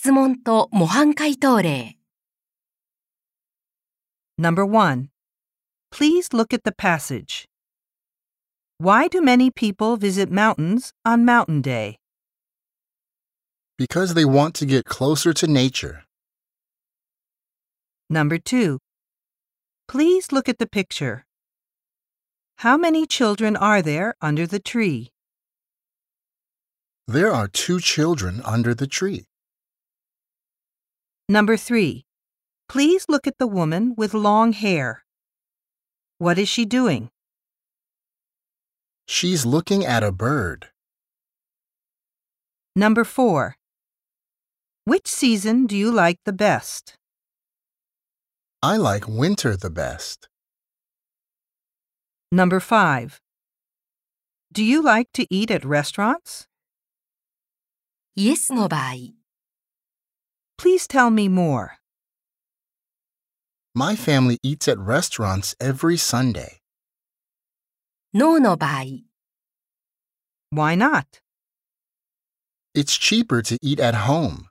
質問と模範解答例。 Number 1. Please look at the passage. Why do many people visit mountains on Mountain Day? Because they want to get closer to nature. Number 2. Please look at the picture. How many children are there under the tree? There are two children under the tree. Number 3. Please look at the woman with long hair. What is she doing? She's looking at a bird. Number 4. Which season do you like the best? I like winter the best. Number 5. Do you like to eat at restaurants? イエスの場合、 Please tell me more. My family eats at restaurants every Sunday. ノーの場合、 Why not? It's cheaper to eat at home.